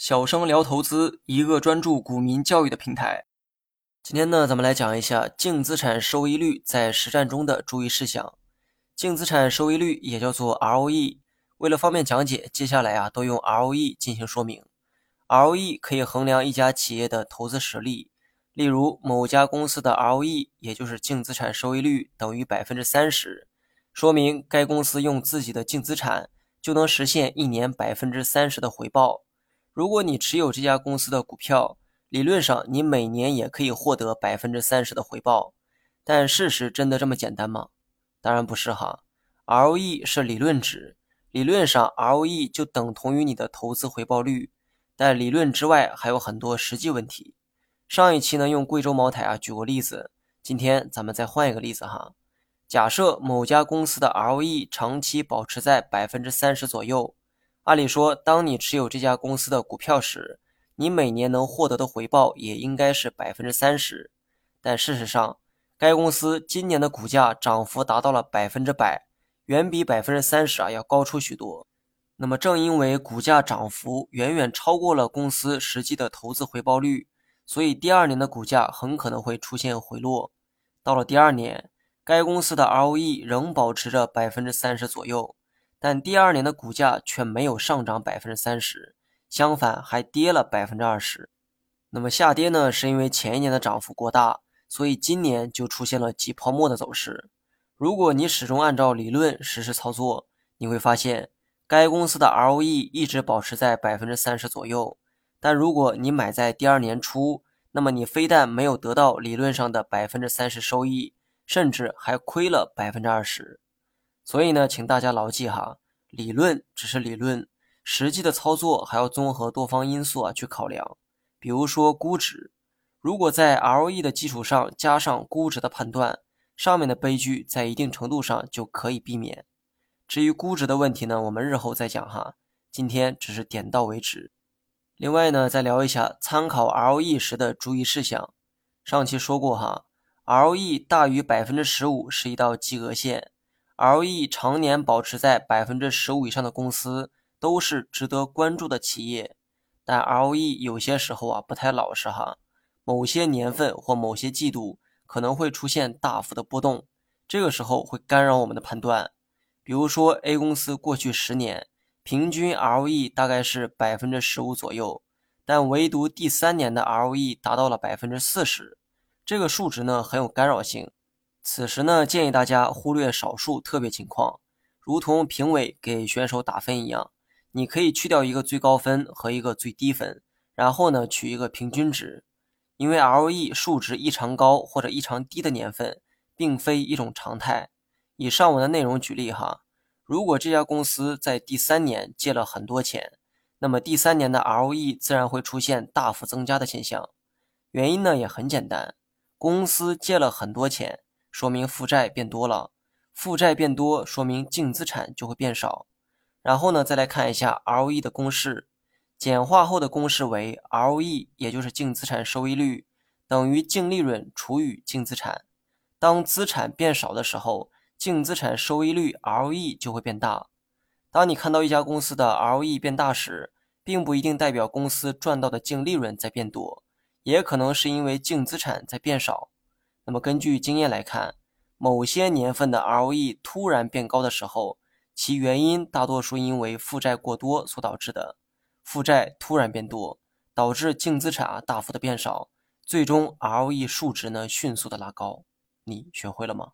小生聊投资，一个专注股民教育的平台。今天呢，咱们来讲一下净资产收益率在实战中的注意事项。净资产收益率也叫做 ROE，为了方便讲解，接下来啊都用 ROE 进行说明。ROE 可以衡量一家企业的投资实力，例如某家公司的 ROE，也就是净资产收益率等于百分之三十，说明该公司用自己的净资产就能实现一年百分之三十的回报。如果你持有这家公司的股票，理论上你每年也可以获得百分之三十的回报，但事实真的这么简单吗？当然不是哈。ROE 是理论值，理论上 ROE 就等同于你的投资回报率，但理论之外还有很多实际问题。上一期呢用贵州茅台啊举过例子，今天咱们再换一个例子哈。假设某家公司的 ROE 长期保持在百分之三十左右。按理说，当你持有这家公司的股票时，你每年能获得的回报也应该是百分之三十。但事实上，该公司今年的股价涨幅达到了百分之百，远比百分之三十啊要高出许多。那么，正因为股价涨幅远远超过了公司实际的投资回报率，所以第二年的股价很可能会出现回落。到了第二年，该公司的 ROE 仍保持着百分之三十左右。但第二年的股价却没有上涨百分之三十，相反还跌了百分之二十。那么下跌呢？是因为前一年的涨幅过大，所以今年就出现了挤泡沫的走势。如果你始终按照理论实施操作，你会发现该公司的 ROE 一直保持在百分之三十左右。但如果你买在第二年初，那么你非但没有得到理论上的百分之三十收益，甚至还亏了百分之二十。所以呢，请大家牢记哈，理论只是理论，实际的操作还要综合多方因素啊去考量。比如说估值，如果在 ROE 的基础上加上估值的判断，上面的悲剧在一定程度上就可以避免。至于估值的问题呢，我们日后再讲哈，今天只是点到为止。另外呢，再聊一下参考 ROE 时的注意事项。上期说过哈，ROE 大于百分之十五是一道及格线。ROE 常年保持在百分之十五以上的公司都是值得关注的企业，但 ROE 有些时候啊不太老实哈，某些年份或某些季度可能会出现大幅的波动，这个时候会干扰我们的判断。比如说 A 公司过去十年平均 ROE 大概是百分之十五左右，但唯独第三年的 ROE 达到了百分之四十，这个数值呢很有干扰性。此时呢，建议大家忽略少数特别情况，如同评委给选手打分一样，你可以去掉一个最高分和一个最低分，然后呢取一个平均值。因为 ROE 数值异常高或者异常低的年份，并非一种常态。以上文的内容举例哈，如果这家公司在第三年借了很多钱，那么第三年的 ROE 自然会出现大幅增加的现象。原因呢也很简单，公司借了很多钱。说明负债变多了，负债变多说明净资产就会变少。然后呢，再来看一下 ROE 的公式，简化后的公式为 ROE，也就是净资产收益率等于净利润除以净资产。当资产变少的时候，净资产收益率 ROE 就会变大。当你看到一家公司的 ROE 变大时，并不一定代表公司赚到的净利润在变多，也可能是因为净资产在变少。那么根据经验来看，某些年份的 ROE 突然变高的时候，其原因大多数因为负债过多所导致的。负债突然变多，导致净资产啊大幅的变少，最终 ROE 数值呢迅速的拉高。你学会了吗？